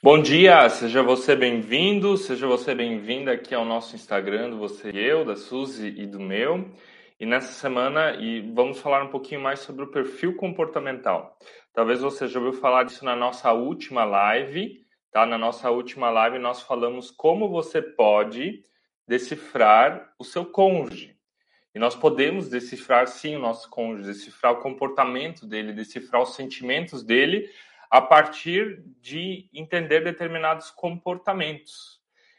Bom dia, seja você bem-vindo, seja você bem-vinda aqui ao nosso Instagram do Você e Eu, da Suzy e do meu. E nessa semana e vamos falar um pouquinho mais sobre o perfil comportamental. Talvez você já ouviu falar disso na nossa última live, tá? Na nossa última live nós falamos como você pode decifrar o seu cônjuge. E nós podemos decifrar sim o nosso cônjuge, decifrar o comportamento dele, decifrar os sentimentos dele a partir de entender determinados comportamentos.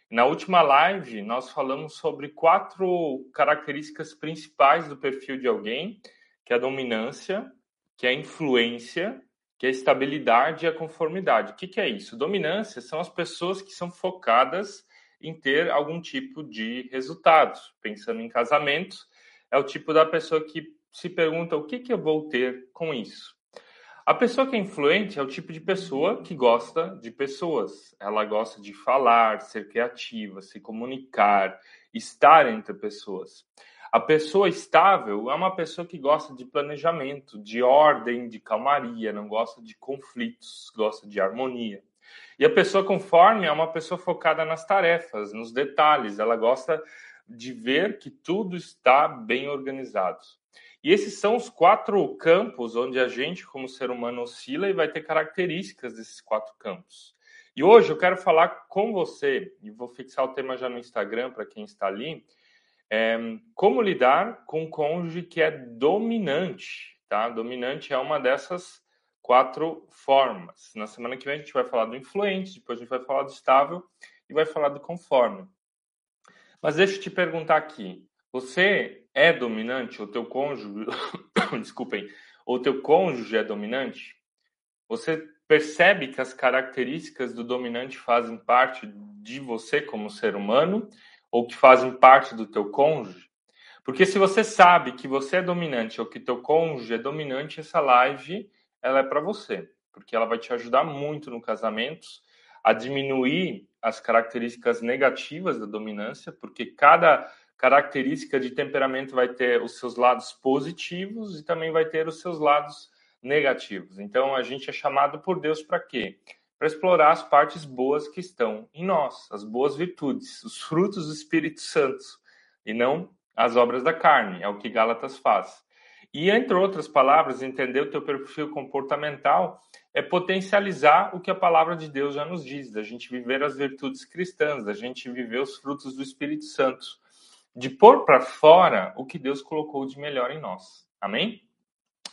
Na última live, nós falamos sobre quatro características principais do perfil de alguém, que é a dominância, que é a influência, que é a estabilidade e a conformidade. O que, que é isso? Dominância são as pessoas que são focadas em ter algum tipo de resultado. Pensando em casamentos, é o tipo da pessoa que se pergunta o que, que eu vou ter com isso. A pessoa que é influente é o tipo de pessoa que gosta de pessoas. Ela gosta de falar, ser criativa, se comunicar, estar entre pessoas. A pessoa estável é uma pessoa que gosta de planejamento, de ordem, de calmaria, não gosta de conflitos, gosta de harmonia. E a pessoa conforme é uma pessoa focada nas tarefas, nos detalhes, ela gosta de ver que tudo está bem organizado. E esses são os quatro campos onde a gente, como ser humano, oscila e vai ter características desses quatro campos. E hoje eu quero falar com você, e vou fixar o tema já no Instagram para quem está ali, é, como lidar com um cônjuge que é dominante, tá? Dominante é uma dessas quatro formas. Na semana que vem a gente vai falar do influente, depois a gente vai falar do estável e vai falar do conforme. Mas deixa eu te perguntar aqui, você é dominante? O teu cônjuge, desculpem, o teu cônjuge é dominante? Você percebe que as características do dominante fazem parte de você como ser humano ou que fazem parte do teu cônjuge? Porque se você sabe que você é dominante ou que teu cônjuge é dominante, essa live ela é para você, porque ela vai te ajudar muito no casamento a diminuir as características negativas da dominância, porque cada característica de temperamento vai ter os seus lados positivos e também vai ter os seus lados negativos. Então a gente é chamado por Deus para quê? Para explorar as partes boas que estão em nós, as boas virtudes, os frutos do Espírito Santo, e não as obras da carne, é o que Gálatas faz. E entre outras palavras, entender o teu perfil comportamental é potencializar o que a palavra de Deus já nos diz, da gente viver as virtudes cristãs, da gente viver os frutos do Espírito Santo de pôr para fora o que Deus colocou de melhor em nós. Amém?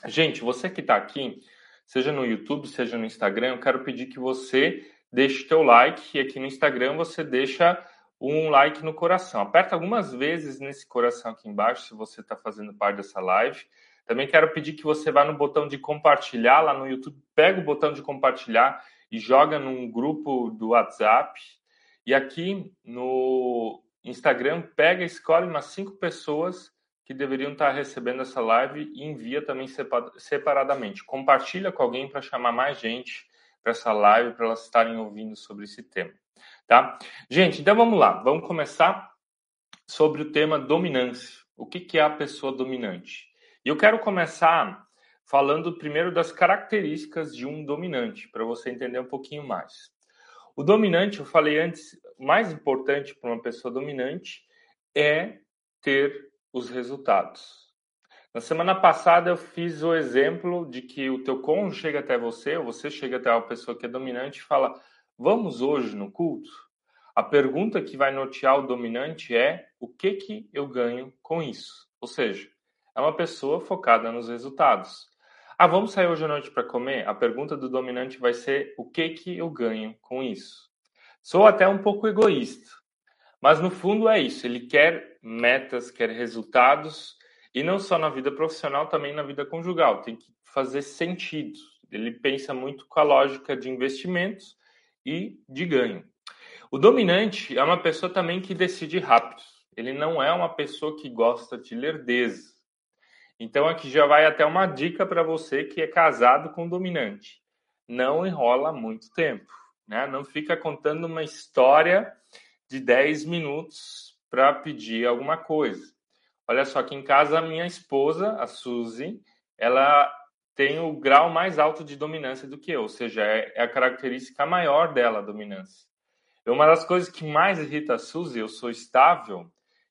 Gente, você que está aqui, seja no YouTube, seja no Instagram, eu quero pedir que você deixe teu like e aqui no Instagram você deixa um like no coração. Aperta algumas vezes nesse coração aqui embaixo se você está fazendo parte dessa live. Também quero pedir que você vá no botão de compartilhar lá no YouTube, pega o botão de compartilhar e joga num grupo do WhatsApp. E aqui no Instagram pega, escolhe umas cinco pessoas que deveriam estar recebendo essa live e envia também separadamente. Compartilha com alguém para chamar mais gente para essa live, para elas estarem ouvindo sobre esse tema, tá? Gente, então vamos lá, vamos começar sobre o tema dominância. O que, que é a pessoa dominante? E eu quero começar falando primeiro das características de um dominante, para você entender um pouquinho mais. O dominante, eu falei antes, mais importante para uma pessoa dominante é ter os resultados. Na semana passada eu fiz o exemplo de que o teu cônjuge chega até você, ou você chega até uma pessoa que é dominante e fala: "Vamos hoje no culto?". A pergunta que vai nortear o dominante é: o que que eu ganho com isso? Ou seja, é uma pessoa focada nos resultados. Ah, vamos sair hoje à noite para comer? A pergunta do dominante vai ser: o que que eu ganho com isso? Sou até um pouco egoísta, mas no fundo é isso. Ele quer metas, quer resultados e não só na vida profissional, também na vida conjugal. Tem que fazer sentido. Ele pensa muito com a lógica de investimentos e de ganho. O dominante é uma pessoa também que decide rápido. Ele não é uma pessoa que gosta de lerdeza. Então aqui já vai até uma dica para você que é casado com dominante. Não enrola muito tempo, né? Não fica contando uma história de 10 minutos para pedir alguma coisa. Olha só, aqui em casa a minha esposa, a Suzy, ela tem o grau mais alto de dominância do que eu, ou seja, é, é a característica maior dela, a dominância. Uma das coisas que mais irrita a Suzy, eu sou estável,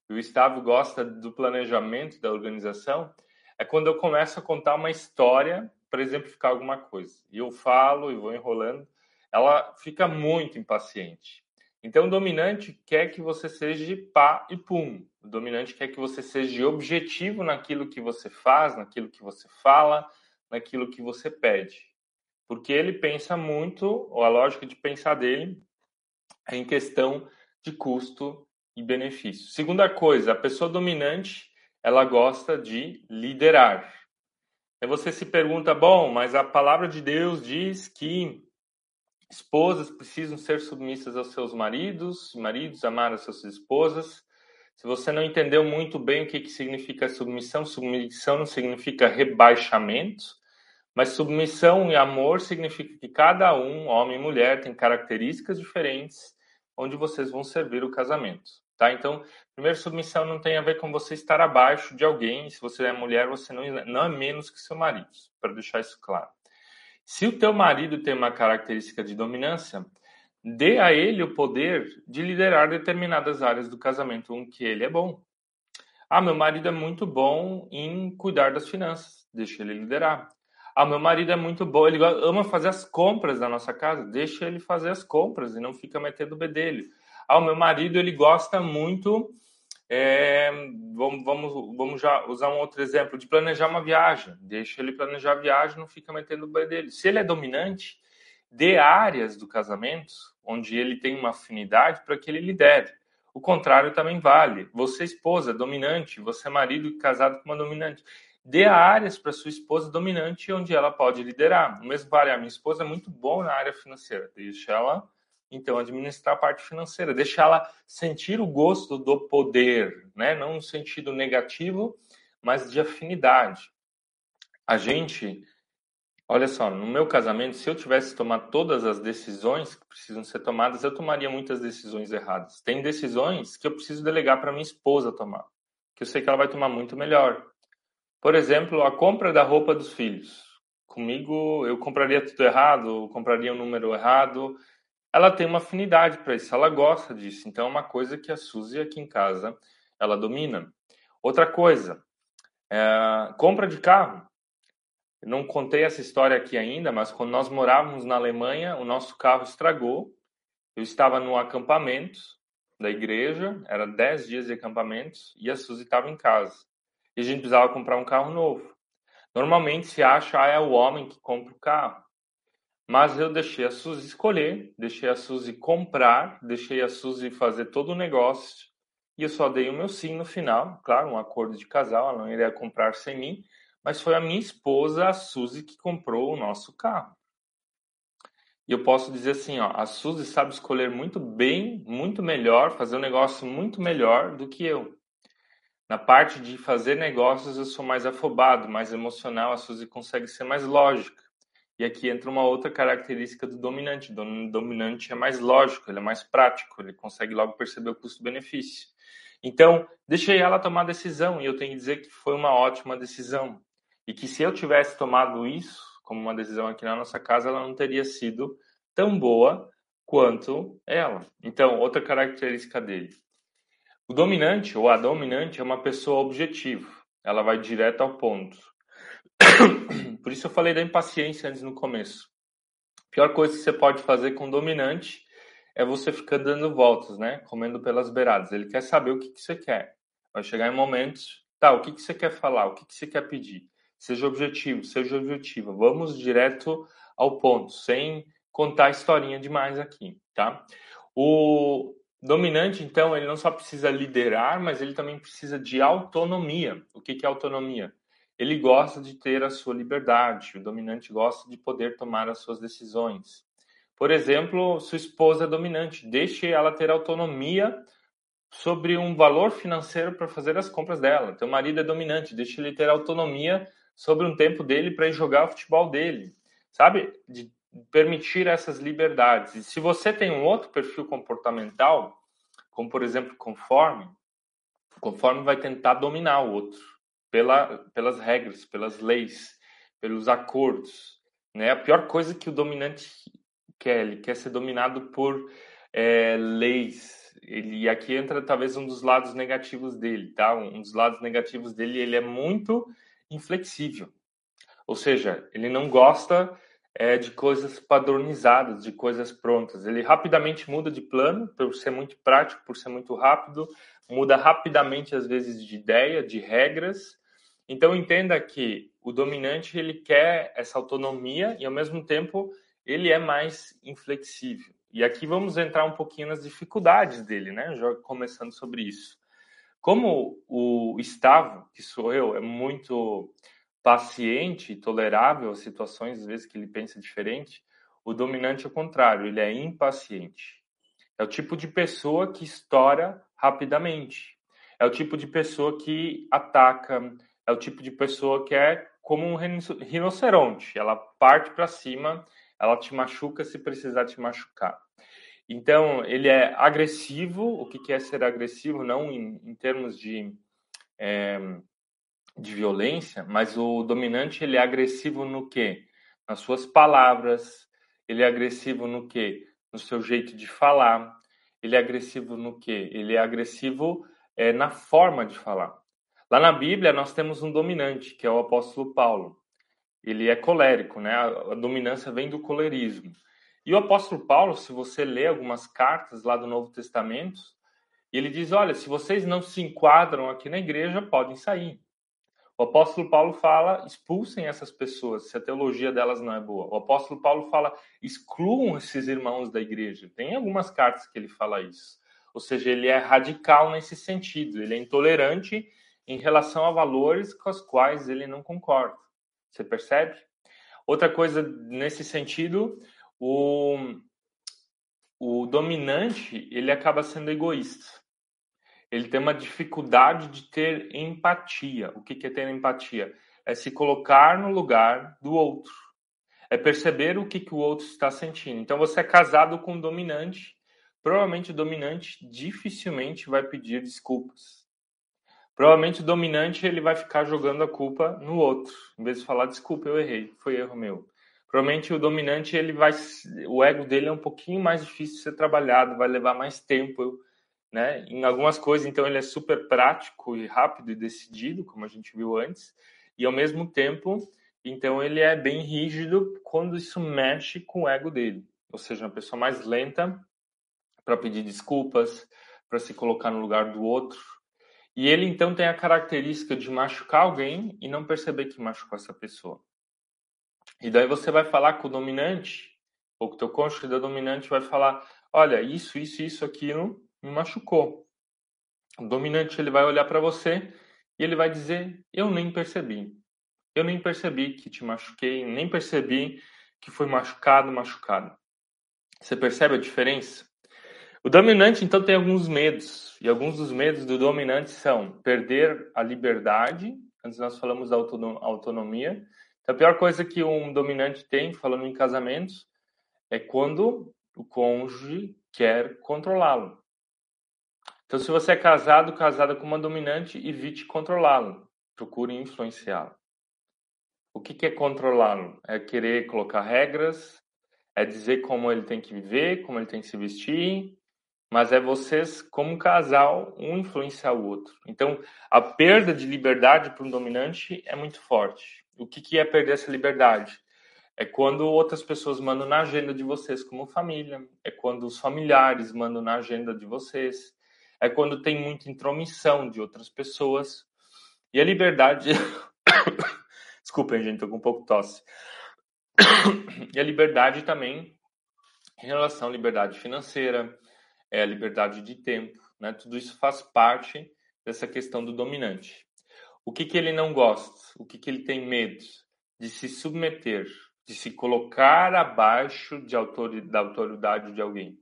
e o estável gosta do planejamento da organização, é quando eu começo a contar uma história para exemplificar alguma coisa. E eu falo e vou enrolando, ela fica muito impaciente. Então, o dominante quer que você seja pá e pum. O dominante quer que você seja objetivo naquilo que você faz, naquilo que você fala, naquilo que você pede. Porque ele pensa muito, ou a lógica de pensar dele é em questão de custo e benefício. Segunda coisa, a pessoa dominante, ela gosta de liderar. Aí você se pergunta, bom, mas a palavra de Deus diz que esposas precisam ser submissas aos seus maridos, maridos amar as suas esposas. Se você não entendeu muito bem o que, que significa submissão, submissão não significa rebaixamento, mas submissão e amor significa que cada um, homem e mulher, tem características diferentes onde vocês vão servir o casamento. Tá? Então, primeiro, submissão não tem a ver com você estar abaixo de alguém. Se você é mulher, você não, não é menos que seu marido, para deixar isso claro. Se o teu marido tem uma característica de dominância, dê a ele o poder de liderar determinadas áreas do casamento em que ele é bom. Ah, meu marido é muito bom em cuidar das finanças, deixa ele liderar. Ah, meu marido é muito bom, ele ama fazer as compras da nossa casa, deixa ele fazer as compras e não fica metendo o bedelho. Ah, meu marido ele gosta muito. É, vamos, vamos, vamos já usar um outro exemplo de planejar uma viagem. Deixa ele planejar a viagem, não fica metendo o pé dele. Se ele é dominante, dê áreas do casamento onde ele tem uma afinidade para que ele lidere. O contrário também vale. Você, esposa, dominante, você, marido, casado com uma dominante. Dê áreas para sua esposa dominante onde ela pode liderar. O mesmo vale. A minha esposa é muito boa na área financeira. Deixa ela então, administrar a parte financeira, deixar ela sentir o gosto do poder, né? não no sentido negativo, mas de afinidade. A gente, olha só, no meu casamento, se eu tivesse tomado todas as decisões que precisam ser tomadas, eu tomaria muitas decisões erradas. Tem decisões que eu preciso delegar para minha esposa tomar, que eu sei que ela vai tomar muito melhor. Por exemplo, a compra da roupa dos filhos. Comigo, eu compraria tudo errado, compraria o um número errado, ela tem uma afinidade para isso, ela gosta disso. Então é uma coisa que a Suzy aqui em casa ela domina. Outra coisa, é, compra de carro. Não contei essa história aqui ainda, mas quando nós morávamos na Alemanha, o nosso carro estragou. Eu estava no acampamento da igreja, era 10 dias de acampamento, e a Suzy estava em casa. E a gente precisava comprar um carro novo. Normalmente se acha, ah, é o homem que compra o carro. Mas eu deixei a Suzy escolher, deixei a Suzy comprar, deixei a Suzy fazer todo o negócio e eu só dei o meu sim no final. Claro, um acordo de casal, ela não iria comprar sem mim, mas foi a minha esposa, a Suzy, que comprou o nosso carro. E eu posso dizer assim, ó, a Suzy sabe escolher muito bem, muito melhor, fazer um negócio muito melhor do que eu. Na parte de fazer negócios, eu sou mais afobado, mais emocional, a Suzy consegue ser mais lógica. E aqui entra uma outra característica do dominante. O dominante é mais lógico, ele é mais prático, ele consegue logo perceber o custo-benefício. Então, deixei ela tomar a decisão e eu tenho que dizer que foi uma ótima decisão. E que se eu tivesse tomado isso como uma decisão aqui na nossa casa, ela não teria sido tão boa quanto ela. Então, outra característica dele. O dominante ou a dominante é uma pessoa objetiva. Ela vai direto ao ponto. Por isso eu falei da impaciência antes no começo. A pior coisa que você pode fazer com o dominante é você ficar dando voltas, né? Comendo pelas beiradas. Ele quer saber o que, que você quer. Vai chegar em momentos, tá, o que, que você quer falar, o que, que você quer pedir. Seja objetivo, seja objetiva. Vamos direto ao ponto, sem contar historinha demais aqui, tá? O dominante, então, ele não só precisa liderar, mas ele também precisa de autonomia. O que, que é autonomia? Ele gosta de ter a sua liberdade, o dominante gosta de poder tomar as suas decisões. Por exemplo, sua esposa é dominante, deixe ela ter autonomia sobre um valor financeiro para fazer as compras dela. Teu marido é dominante, deixe ele ter autonomia sobre um tempo dele para ir jogar o futebol dele. Sabe? De permitir essas liberdades. E se você tem um outro perfil comportamental, como por exemplo conforme, conforme vai tentar dominar o outro pela, pelas regras, pelas leis, pelos acordos. Né? A pior coisa que o dominante quer, ele quer ser dominado por é, leis. Ele, e aqui entra talvez um dos lados negativos dele, tá? Um dos lados negativos dele, ele é muito inflexível. Ou seja, ele não gosta é, de coisas padronizadas, de coisas prontas. Ele rapidamente muda de plano, por ser muito prático, por ser muito rápido, muda rapidamente, às vezes, de ideia, de regras. Então, entenda que o dominante ele quer essa autonomia e, ao mesmo tempo, ele é mais inflexível. E aqui vamos entrar um pouquinho nas dificuldades dele, né? Já começando sobre isso. Como o Estavo, que sou eu, é muito paciente e tolerável às situações, às vezes que ele pensa diferente, o dominante é o contrário, ele é impaciente. É o tipo de pessoa que estoura rapidamente. É o tipo de pessoa que ataca, é o tipo de pessoa que é como um rinoceronte, ela parte para cima, ela te machuca se precisar te machucar. Então, ele é agressivo. O que é ser agressivo? Não em, em termos de é, de violência, mas o dominante ele é agressivo no quê? Nas suas palavras, ele é agressivo no quê? No seu jeito de falar, ele é agressivo no quê? Ele é agressivo é, na forma de falar. Lá na Bíblia nós temos um dominante, que é o apóstolo Paulo. Ele é colérico, né? A, dominância vem do colerismo. E o apóstolo Paulo, se você lê algumas cartas lá do Novo Testamento, ele diz: olha, se vocês não se enquadram aqui na igreja, podem sair. O apóstolo Paulo fala: expulsem essas pessoas se a teologia delas não é boa. O apóstolo Paulo fala: excluam esses irmãos da igreja. Tem algumas cartas que ele fala isso. Ou seja, ele é radical nesse sentido, ele é intolerante em relação a valores com os quais ele não concorda. Você percebe? Outra coisa nesse sentido, o, o dominante ele acaba sendo egoísta ele tem uma dificuldade de ter empatia. O que é ter empatia? É se colocar no lugar do outro. É perceber o que, que o outro está sentindo. Então, você é casado com um dominante. Provavelmente o dominante dificilmente vai pedir desculpas. Provavelmente o dominante ele vai ficar jogando a culpa no outro, em vez de falar desculpa, eu errei, foi erro meu. Provavelmente o dominante ele vai, o ego dele é um pouquinho mais difícil de ser trabalhado, vai levar mais tempo né? Em algumas coisas, então, ele é super prático e rápido e decidido, como a gente viu antes, e ao mesmo tempo, então, ele é bem rígido quando isso mexe com o ego dele. Ou seja, uma pessoa mais lenta para pedir desculpas, para se colocar no lugar do outro. E ele, então, tem a característica de machucar alguém e não perceber que machucou essa pessoa. E daí você vai falar com o dominante, ou com o teu cônjuge da dominante vai falar, olha, isso, isso, isso, aquilo, me machucou. O dominante ele vai olhar para você e ele vai dizer: Eu nem percebi. Eu nem percebi que te machuquei, nem percebi que foi machucado, machucado. Você percebe a diferença? O dominante, então, tem alguns medos. E alguns dos medos do dominante são perder a liberdade. Antes nós falamos da autonomia. Então, a pior coisa que um dominante tem, falando em casamentos, é quando o cônjuge quer controlá-lo. Então, se você é casado, casada com uma dominante, evite controlá-lo. Procure influenciá-lo. O que, é controlá-lo? É querer colocar regras, é dizer como ele tem que viver, como ele tem que se vestir, mas é vocês, como casal, um influenciar o outro. Então, a perda de liberdade para um dominante é muito forte. O que é perder essa liberdade? É quando outras pessoas mandam na agenda de vocês como família, é quando os familiares mandam na agenda de vocês, é quando tem muita intromissão de outras pessoas. E a liberdade. Desculpem, gente, tô com um pouco de tosse. e a liberdade também, em relação à liberdade financeira, é a liberdade de tempo, né? Tudo isso faz parte dessa questão do dominante. O que, que ele não gosta? O que, que ele tem medo? De se submeter, de se colocar abaixo de autoridade, da autoridade de alguém.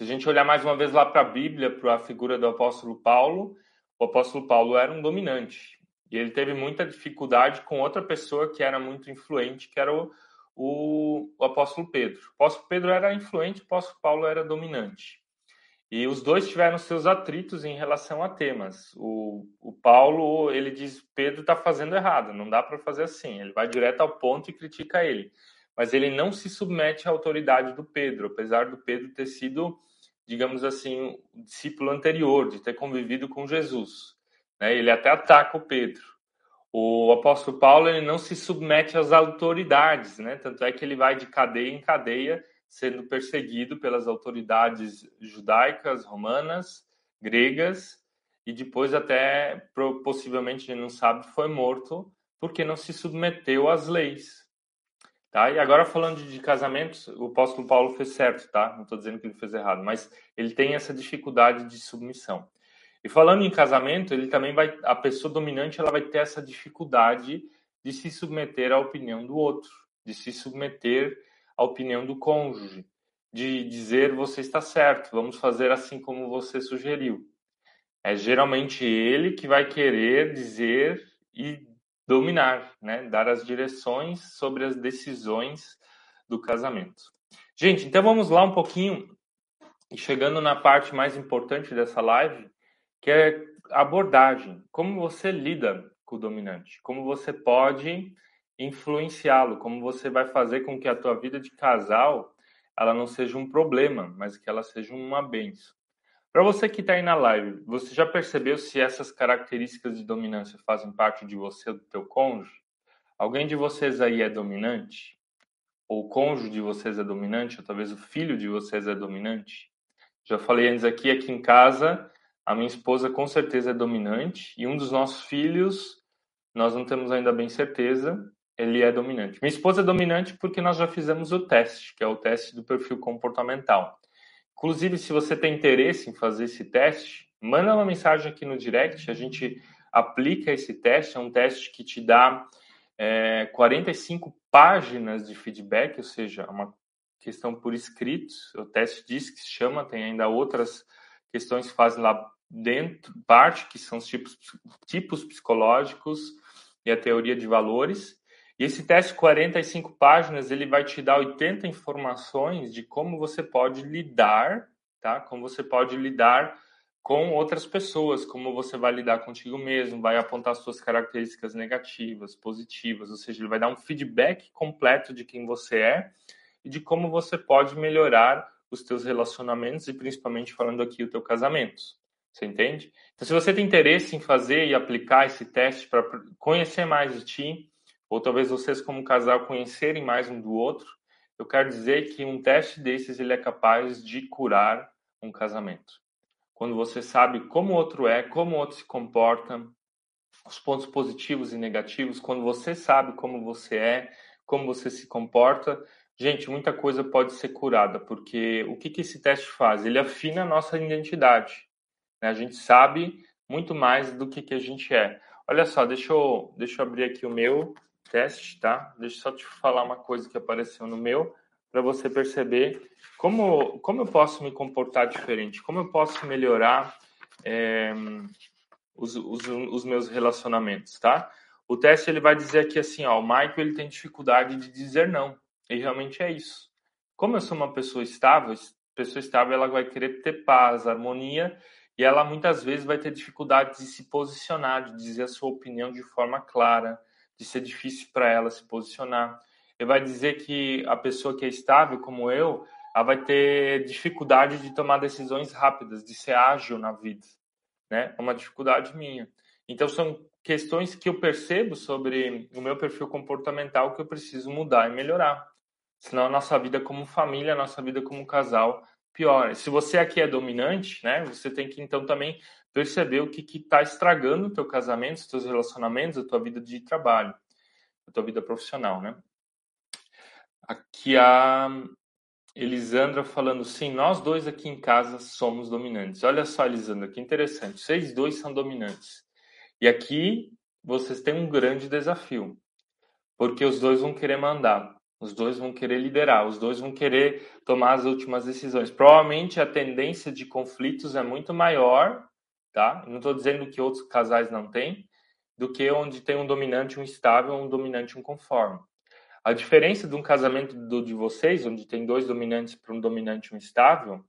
Se a gente olhar mais uma vez lá para a Bíblia, para a figura do apóstolo Paulo, o apóstolo Paulo era um dominante. E ele teve muita dificuldade com outra pessoa que era muito influente, que era o, o, o apóstolo Pedro. O apóstolo Pedro era influente, o apóstolo Paulo era dominante. E os dois tiveram seus atritos em relação a temas. O, o Paulo, ele diz, Pedro está fazendo errado, não dá para fazer assim. Ele vai direto ao ponto e critica ele. Mas ele não se submete à autoridade do Pedro, apesar do Pedro ter sido, digamos assim, um discípulo anterior, de ter convivido com Jesus. Né? Ele até ataca o Pedro. O apóstolo Paulo ele não se submete às autoridades, né? tanto é que ele vai de cadeia em cadeia sendo perseguido pelas autoridades judaicas, romanas, gregas, e depois até possivelmente, não sabe, foi morto porque não se submeteu às leis. Tá? E agora falando de casamentos, o apóstolo Paulo fez certo, tá? Não estou dizendo que ele fez errado, mas ele tem essa dificuldade de submissão. E falando em casamento, ele também vai, a pessoa dominante, ela vai ter essa dificuldade de se submeter à opinião do outro, de se submeter a opinião do cônjuge, de dizer você está certo, vamos fazer assim como você sugeriu. É geralmente ele que vai querer dizer e dominar, né? dar as direções sobre as decisões do casamento. Gente, então vamos lá um pouquinho, chegando na parte mais importante dessa live, que é abordagem. Como você lida com o dominante? Como você pode influenciá-lo, como você vai fazer com que a tua vida de casal ela não seja um problema, mas que ela seja uma benção. Para você que está aí na live, você já percebeu se essas características de dominância fazem parte de você ou do teu cônjuge? Alguém de vocês aí é dominante? Ou o cônjuge de vocês é dominante? Ou talvez o filho de vocês é dominante? Já falei antes aqui, aqui em casa, a minha esposa com certeza é dominante e um dos nossos filhos, nós não temos ainda bem certeza, ele é dominante. Minha esposa é dominante porque nós já fizemos o teste, que é o teste do perfil comportamental. Inclusive, se você tem interesse em fazer esse teste, manda uma mensagem aqui no direct, a gente aplica esse teste, é um teste que te dá é, 45 páginas de feedback, ou seja, uma questão por escrito, o teste diz que chama, tem ainda outras questões que fazem lá dentro, parte, que são os tipos, tipos psicológicos e a teoria de valores, e esse teste, 45 páginas, ele vai te dar 80 informações de como você pode lidar, tá? Como você pode lidar com outras pessoas, como você vai lidar contigo mesmo, vai apontar suas características negativas, positivas, ou seja, ele vai dar um feedback completo de quem você é e de como você pode melhorar os teus relacionamentos e principalmente falando aqui o teu casamento. Você entende? Então, se você tem interesse em fazer e aplicar esse teste para conhecer mais de ti, ou talvez vocês como casal conhecerem mais um do outro, eu quero dizer que um teste desses ele é capaz de curar um casamento. Quando você sabe como o outro é, como o outro se comporta, os pontos positivos e negativos, quando você sabe como você é, como você se comporta, gente, muita coisa pode ser curada, porque o que, que esse teste faz? Ele afina a nossa identidade. Né? A gente sabe muito mais do que, que a gente é. Olha só, deixa eu, deixa eu abrir aqui o meu teste, tá? Deixa eu só te falar uma coisa que apareceu no meu, para você perceber como, como eu posso me comportar diferente, como eu posso melhorar é, os, os, os, meus relacionamentos, tá? O teste ele vai dizer aqui assim, ó, o Michael ele tem dificuldade de dizer não, e realmente é isso. Como eu sou uma pessoa estável, pessoa estável ela vai querer ter paz, harmonia, e ela muitas vezes vai ter dificuldade de se posicionar, de dizer a sua opinião de forma clara, de ser difícil para ela se posicionar. Ele vai dizer que a pessoa que é estável, como eu, ela vai ter dificuldade de tomar decisões rápidas, de ser ágil na vida. Né? É uma dificuldade minha. Então, são questões que eu percebo sobre o meu perfil comportamental que eu preciso mudar e melhorar. Senão, a nossa vida como família, a nossa vida como casal piora. Se você aqui é dominante, né, você tem que então também perceber o que está estragando o teu casamento, os teus relacionamentos, a tua vida de trabalho, a tua vida profissional, né? Aqui a Elisandra falando, sim, nós dois aqui em casa somos dominantes. Olha só, Elisandra, que interessante. Vocês dois são dominantes. E aqui vocês têm um grande desafio, porque os dois vão querer mandar, os dois vão querer liderar, os dois vão querer tomar as últimas decisões. Provavelmente a tendência de conflitos é muito maior tá? Não estou dizendo que outros casais não têm, do que onde tem um dominante, um estável, um dominante, um conforme. A diferença de um casamento do, de vocês, onde tem dois dominantes para um dominante um estável,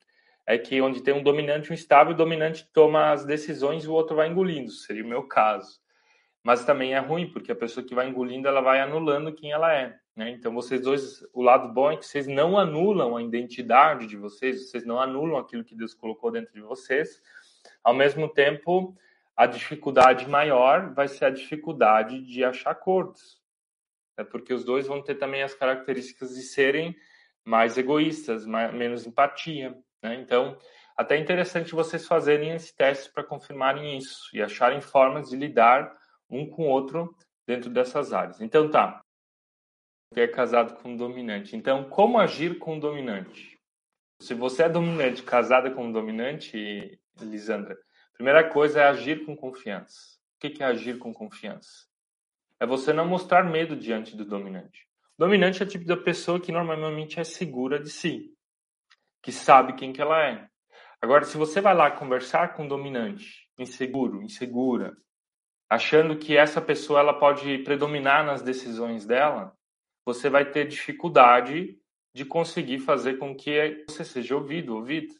é que onde tem um dominante um estável, o dominante toma as decisões e o outro vai engolindo, seria o meu caso. Mas também é ruim, porque a pessoa que vai engolindo, ela vai anulando quem ela é. Né? Então, vocês dois, o lado bom é que vocês não anulam a identidade de vocês, vocês não anulam aquilo que Deus colocou dentro de vocês. Ao mesmo tempo, a dificuldade maior vai ser a dificuldade de achar acordos. Né? Porque os dois vão ter também as características de serem mais egoístas, mais, menos empatia. Né? Então, até interessante vocês fazerem esse teste para confirmarem isso e acharem formas de lidar um com o outro dentro dessas áreas. Então, tá. É casado com um dominante. Então, como agir com um dominante? Se você é dominante, casada com um dominante, Lisandra, primeira coisa é agir com confiança. O que é agir com confiança? É você não mostrar medo diante do dominante. O dominante é o tipo da pessoa que normalmente é segura de si que sabe quem que ela é. Agora, se você vai lá conversar com um dominante, inseguro, insegura, achando que essa pessoa ela pode predominar nas decisões dela, você vai ter dificuldade de conseguir fazer com que você seja ouvido, ouvido.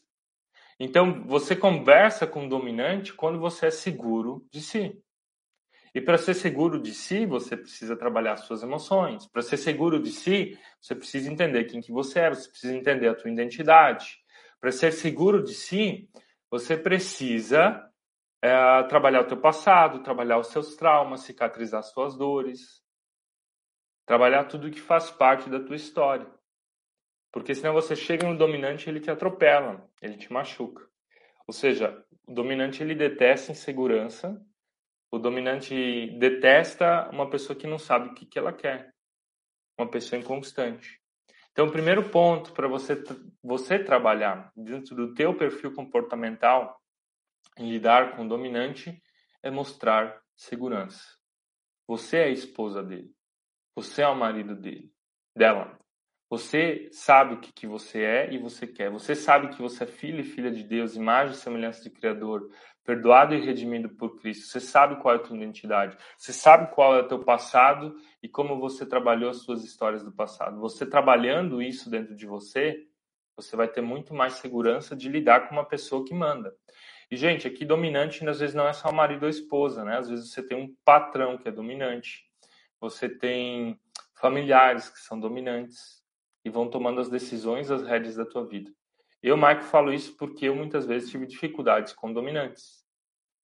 Então, você conversa com o dominante quando você é seguro de si. E para ser seguro de si, você precisa trabalhar suas emoções. Para ser seguro de si, você precisa entender quem que você é, você precisa entender a tua identidade. Para ser seguro de si, você precisa é, trabalhar o teu passado, trabalhar os seus traumas, cicatrizar as suas dores, trabalhar tudo que faz parte da tua história. Porque senão você chega no dominante, ele te atropela, ele te machuca. Ou seja, o dominante ele detesta insegurança, o dominante detesta uma pessoa que não sabe o que, que ela quer, uma pessoa inconstante. Então, o primeiro ponto para você você trabalhar dentro do teu perfil comportamental em lidar com o dominante é mostrar segurança. Você é a esposa dele. Você é o marido dele, dela. Você sabe o que, que você é e você quer. Você sabe que você é filho e filha de Deus, imagem e semelhança de Criador, perdoado e redimido por Cristo. Você sabe qual é a tua identidade. Você sabe qual é o teu passado e como você trabalhou as suas histórias do passado. Você trabalhando isso dentro de você, você vai ter muito mais segurança de lidar com uma pessoa que manda. E, gente, aqui dominante às vezes não é só o marido ou a esposa, né? Às vezes você tem um patrão que é dominante. Você tem familiares que são dominantes e vão tomando as decisões, as rédeas da tua vida. Eu, Marco, falo isso porque eu muitas vezes tive dificuldades com dominantes.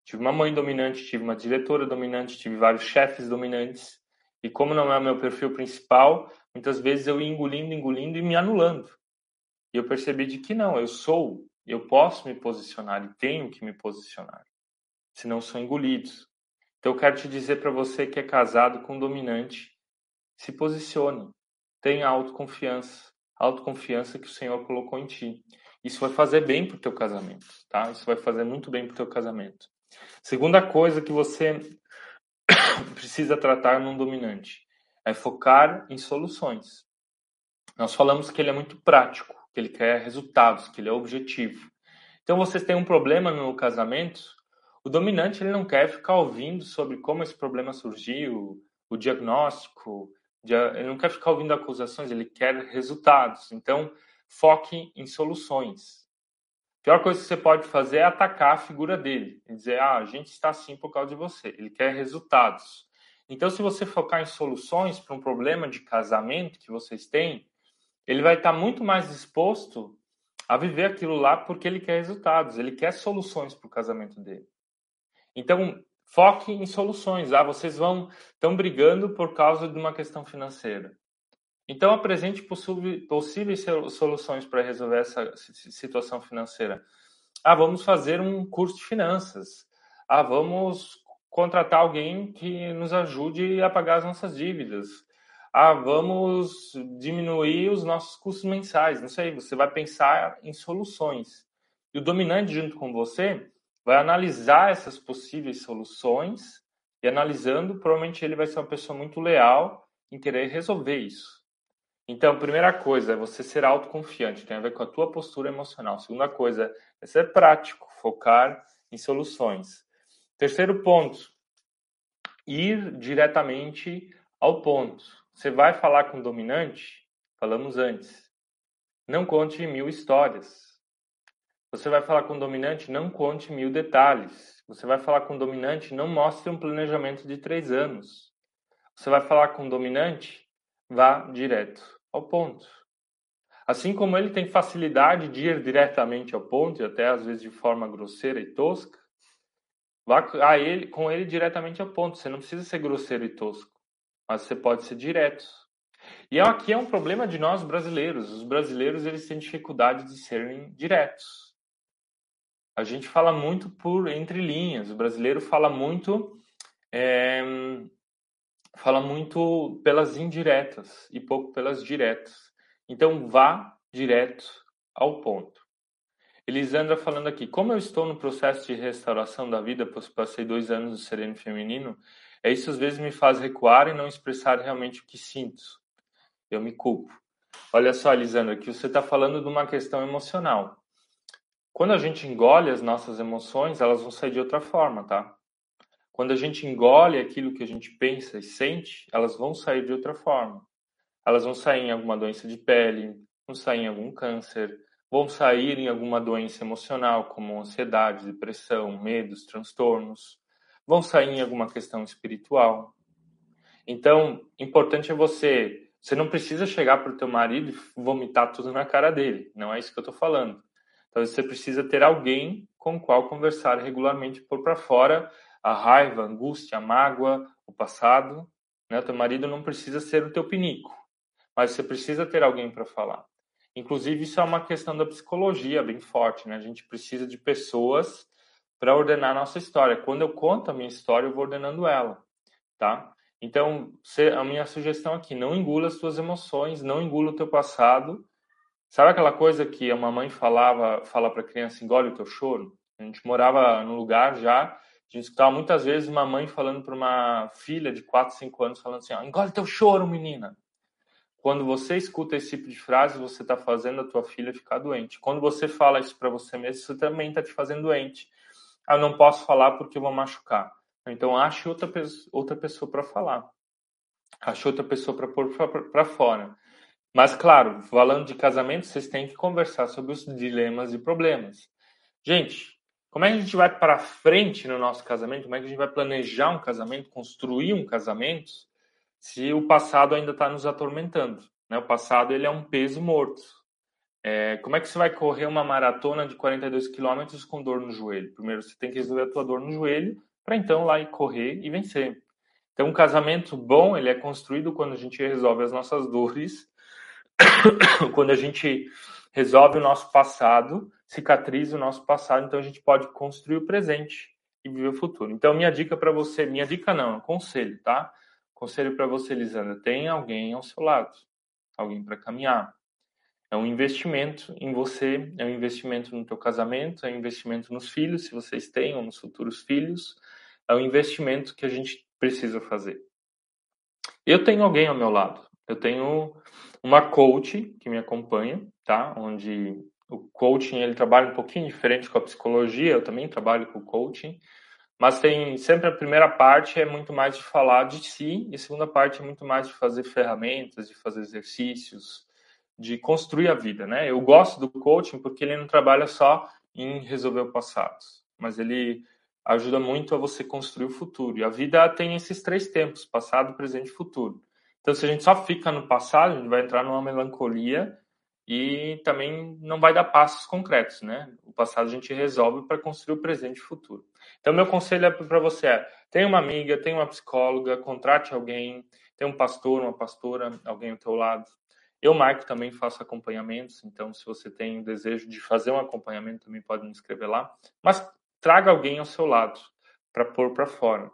Tive uma mãe dominante, tive uma diretora dominante, tive vários chefes dominantes. E como não é o meu perfil principal, muitas vezes eu ia engolindo, engolindo e me anulando. E eu percebi de que não, eu sou, eu posso me posicionar e tenho que me posicionar. Senão sou engolido. Então eu quero te dizer para você que é casado com um dominante, se posicione tenha autoconfiança, autoconfiança que o Senhor colocou em ti. Isso vai fazer bem para o teu casamento, tá? Isso vai fazer muito bem para o teu casamento. Segunda coisa que você precisa tratar num dominante é focar em soluções. Nós falamos que ele é muito prático, que ele quer resultados, que ele é objetivo. Então, vocês têm um problema no casamento, o dominante ele não quer ficar ouvindo sobre como esse problema surgiu, o diagnóstico, ele não quer ficar ouvindo acusações, ele quer resultados. Então, foque em soluções. A pior coisa que você pode fazer é atacar a figura dele e dizer: ah, a gente está assim por causa de você. Ele quer resultados. Então, se você focar em soluções para um problema de casamento que vocês têm, ele vai estar muito mais disposto a viver aquilo lá porque ele quer resultados, ele quer soluções para o casamento dele. Então, Foque em soluções. Ah, vocês vão estão brigando por causa de uma questão financeira. Então apresente possíveis soluções para resolver essa situação financeira. Ah, vamos fazer um curso de finanças. Ah, vamos contratar alguém que nos ajude a pagar as nossas dívidas. Ah, vamos diminuir os nossos custos mensais. Não sei, você vai pensar em soluções. E o dominante junto com você vai analisar essas possíveis soluções e analisando, provavelmente ele vai ser uma pessoa muito leal em querer resolver isso. Então, primeira coisa é você ser autoconfiante, tem a ver com a tua postura emocional. Segunda coisa é ser prático, focar em soluções. Terceiro ponto, ir diretamente ao ponto. Você vai falar com o dominante? Falamos antes. Não conte mil histórias. Você vai falar com o dominante, não conte mil detalhes. Você vai falar com o dominante, não mostre um planejamento de três anos. Você vai falar com o dominante, vá direto ao ponto. Assim como ele tem facilidade de ir diretamente ao ponto, e até às vezes de forma grosseira e tosca, vá a ele, com ele diretamente ao ponto. Você não precisa ser grosseiro e tosco, mas você pode ser direto. E aqui é um problema de nós brasileiros. Os brasileiros eles têm dificuldade de serem diretos. A gente fala muito por entre linhas. O brasileiro fala muito é, fala muito pelas indiretas e pouco pelas diretas. Então vá direto ao ponto. Elisandra falando aqui, como eu estou no processo de restauração da vida, pois passei dois anos no sereno feminino, é isso às vezes me faz recuar e não expressar realmente o que sinto. Eu me culpo. Olha só, Elisandra, que você está falando de uma questão emocional. Quando a gente engole as nossas emoções, elas vão sair de outra forma, tá? Quando a gente engole aquilo que a gente pensa e sente, elas vão sair de outra forma. Elas vão sair em alguma doença de pele, vão sair em algum câncer, vão sair em alguma doença emocional, como ansiedade, depressão, medos, transtornos, vão sair em alguma questão espiritual. Então, importante é você, você não precisa chegar para o teu marido e vomitar tudo na cara dele, não é isso que eu estou falando. Então, você precisa ter alguém com o qual conversar regularmente por para fora a raiva, a angústia, a mágoa, o passado. Né? O teu marido não precisa ser o teu pinico, mas você precisa ter alguém para falar. Inclusive, isso é uma questão da psicologia bem forte, né? A gente precisa de pessoas para ordenar a nossa história. Quando eu conto a minha história, eu vou ordenando ela, tá? Então, a minha sugestão aqui, não engula as tuas emoções, não engula o teu passado. Sabe aquela coisa que a mamãe falava, fala para criança, engole o teu choro? A gente morava num lugar já a gente escutava muitas vezes uma mãe falando para uma filha de 4, 5 anos, falando assim, engole teu choro, menina. Quando você escuta esse tipo de frase, você está fazendo a tua filha ficar doente. Quando você fala isso para você mesmo, você também está te fazendo doente. Ah, eu não posso falar porque eu vou machucar. Então, ache outra, outra pessoa para falar. Ache outra pessoa para pôr para fora. Mas, claro, falando de casamento, vocês têm que conversar sobre os dilemas e problemas. Gente, como é que a gente vai para frente no nosso casamento? Como é que a gente vai planejar um casamento, construir um casamento, se o passado ainda está nos atormentando? Né? O passado ele é um peso morto. É, como é que você vai correr uma maratona de 42 quilômetros com dor no joelho? Primeiro você tem que resolver a tua dor no joelho para então lá ir correr e vencer. Então um casamento bom ele é construído quando a gente resolve as nossas dores, quando a gente resolve o nosso passado cicatriza o nosso passado, então a gente pode construir o presente e viver o futuro. Então, minha dica para você, minha dica não, é conselho, tá? Conselho para você, Lisandra, tem alguém ao seu lado, alguém para caminhar. É um investimento em você, é um investimento no teu casamento, é um investimento nos filhos, se vocês têm, ou nos futuros filhos. É um investimento que a gente precisa fazer. Eu tenho alguém ao meu lado. Eu tenho uma coach que me acompanha, tá? Onde o coaching ele trabalha um pouquinho diferente com a psicologia, eu também trabalho com o coaching, mas tem sempre a primeira parte é muito mais de falar de si e a segunda parte é muito mais de fazer ferramentas, de fazer exercícios, de construir a vida, né? Eu gosto do coaching porque ele não trabalha só em resolver o passado, mas ele ajuda muito a você construir o futuro. E a vida tem esses três tempos: passado, presente e futuro. Então, se a gente só fica no passado, a gente vai entrar numa melancolia e também não vai dar passos concretos, né? O passado a gente resolve para construir o presente e o futuro. Então, meu conselho é para você é: tenha uma amiga, tenha uma psicóloga, contrate alguém, tenha um pastor, uma pastora, alguém ao teu lado. Eu, Marco, também faço acompanhamentos, então se você tem o desejo de fazer um acompanhamento, também pode me escrever lá. Mas traga alguém ao seu lado para pôr para fora.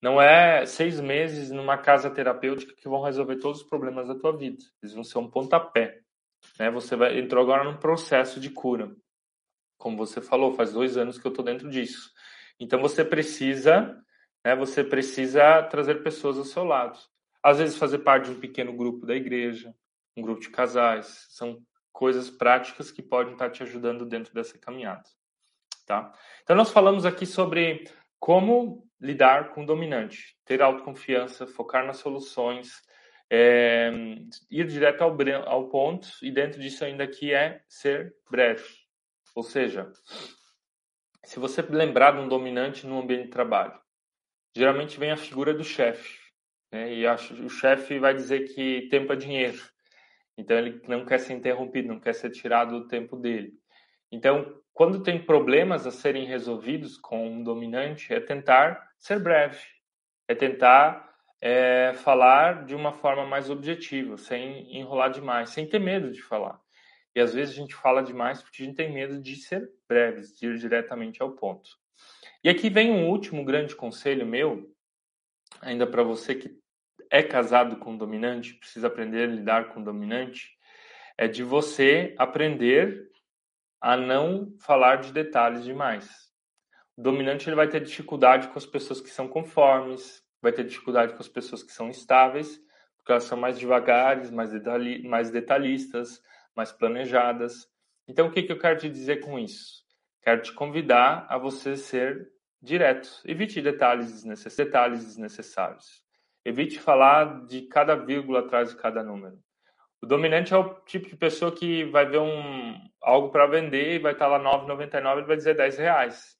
Não é seis meses numa casa terapêutica que vão resolver todos os problemas da tua vida. Eles vão ser um pontapé. Né? Você vai, entrou agora num processo de cura. Como você falou, faz dois anos que eu estou dentro disso. Então você precisa, né, você precisa trazer pessoas ao seu lado. Às vezes fazer parte de um pequeno grupo da igreja, um grupo de casais, são coisas práticas que podem estar te ajudando dentro dessa caminhada, tá? Então nós falamos aqui sobre como lidar com o dominante, ter autoconfiança, focar nas soluções, é, ir direto ao, ao, ponto, e dentro disso ainda aqui é ser breve. Ou seja, se você lembrar de um dominante no ambiente de trabalho, geralmente vem a figura do chefe. Né? E o chefe vai dizer que tempo é dinheiro. Então ele não quer ser interrompido, não quer ser tirado do tempo dele. Então, quando tem problemas a serem resolvidos com um dominante, é tentar ser breve, é tentar é, falar de uma forma mais objetiva, sem enrolar demais, sem ter medo de falar. E às vezes a gente fala demais porque a gente tem medo de ser breves, de ir diretamente ao ponto. E aqui vem um último grande conselho meu, ainda para você que é casado com dominante, precisa aprender a lidar com dominante, é de você aprender a não falar de detalhes demais. O dominante ele vai ter dificuldade com as pessoas que são conformes, vai ter dificuldade com as pessoas que são estáveis, porque elas são mais devagares, mais, detalhi mais detalhistas, mais planejadas. Então, o que, que eu quero te dizer com isso? Quero te convidar a você ser direto. Evite detalhes, desnecess... detalhes desnecessários. Evite falar de cada vírgula atrás de cada número. O dominante é o tipo de pessoa que vai ver um, algo para vender e vai estar lá 9,99 e vai dizer 10 reais.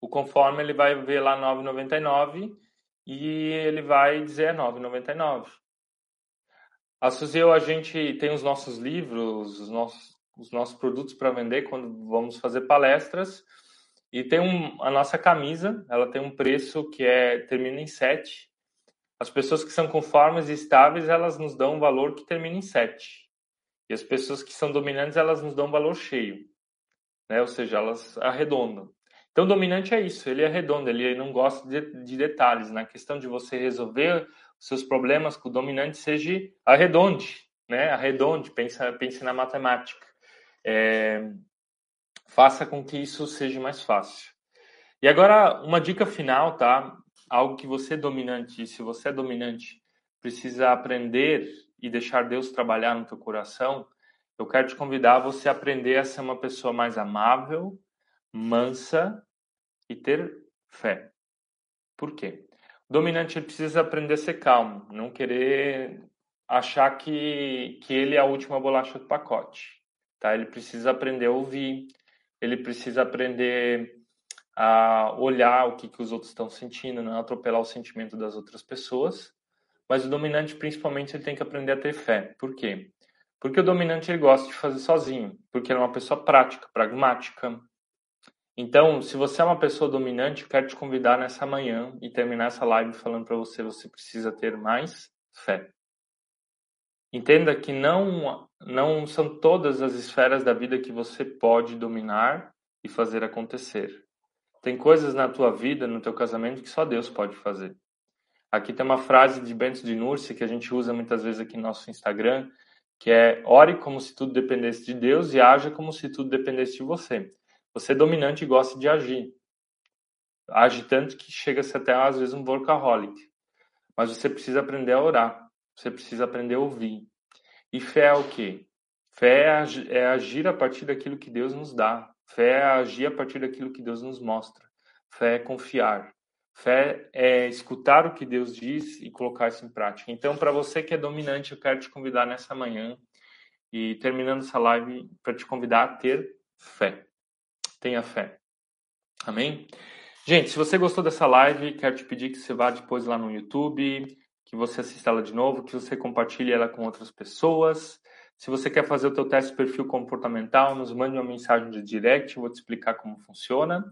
O conforme ele vai ver lá 9,99 e ele vai dizer 9,99. A Suzy a gente tem os nossos livros, os nossos, os nossos produtos para vender quando vamos fazer palestras. E tem um, a nossa camisa, ela tem um preço que é termina em 7 as pessoas que são conformes e estáveis, elas nos dão um valor que termina em 7. E as pessoas que são dominantes, elas nos dão um valor cheio. Né? Ou seja, elas arredondam. Então, dominante é isso, ele redondo, ele não gosta de, de detalhes. Na questão de você resolver os seus problemas com o dominante, seja arredonde, né? Arredonde, pensa, pense na matemática. É, faça com que isso seja mais fácil. E agora, uma dica final, tá? Algo que você é dominante, e se você é dominante, precisa aprender e deixar Deus trabalhar no teu coração, eu quero te convidar a você aprender a ser uma pessoa mais amável, mansa e ter fé. Por quê? O dominante precisa aprender a ser calmo, não querer achar que, que ele é a última bolacha do pacote. Tá? Ele precisa aprender a ouvir, ele precisa aprender a olhar o que, que os outros estão sentindo, não atropelar o sentimento das outras pessoas. Mas o dominante, principalmente, ele tem que aprender a ter fé. Por quê? Porque o dominante ele gosta de fazer sozinho, porque ele é uma pessoa prática, pragmática. Então, se você é uma pessoa dominante, eu quero te convidar nessa manhã e terminar essa live falando para você, você precisa ter mais fé. Entenda que não não são todas as esferas da vida que você pode dominar e fazer acontecer. Tem coisas na tua vida, no teu casamento, que só Deus pode fazer. Aqui tem uma frase de Bento de Núrcia que a gente usa muitas vezes aqui no nosso Instagram, que é ore como se tudo dependesse de Deus e haja como se tudo dependesse de você. Você é dominante e gosta de agir. Age tanto que chega-se até às vezes um workaholic. Mas você precisa aprender a orar. Você precisa aprender a ouvir. E fé é o quê? Fé é agir a partir daquilo que Deus nos dá. Fé é agir a partir daquilo que Deus nos mostra. Fé é confiar. Fé é escutar o que Deus diz e colocar isso em prática. Então, para você que é dominante, eu quero te convidar nessa manhã e terminando essa live para te convidar a ter fé. Tenha fé. Amém? Gente, se você gostou dessa live, quero te pedir que você vá depois lá no YouTube, que você assista ela de novo, que você compartilhe ela com outras pessoas. Se você quer fazer o teu teste de perfil comportamental, nos mande uma mensagem de direct, vou te explicar como funciona.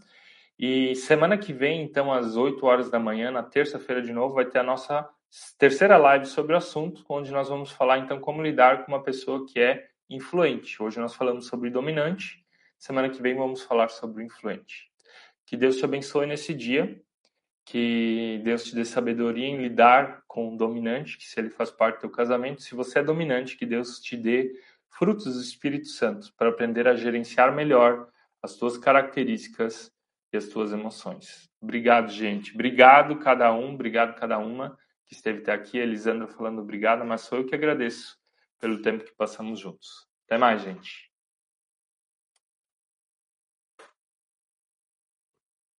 E semana que vem, então, às 8 horas da manhã, na terça-feira de novo, vai ter a nossa terceira live sobre o assunto, onde nós vamos falar, então, como lidar com uma pessoa que é influente. Hoje nós falamos sobre dominante, semana que vem vamos falar sobre influente. Que Deus te abençoe nesse dia que Deus te dê sabedoria em lidar com o dominante, que se ele faz parte do teu casamento, se você é dominante, que Deus te dê frutos do Espírito Santo para aprender a gerenciar melhor as tuas características e as tuas emoções. Obrigado, gente. Obrigado cada um, obrigado cada uma que esteve até aqui. Elisandra falando obrigado, mas sou eu que agradeço pelo tempo que passamos juntos. Até mais, gente.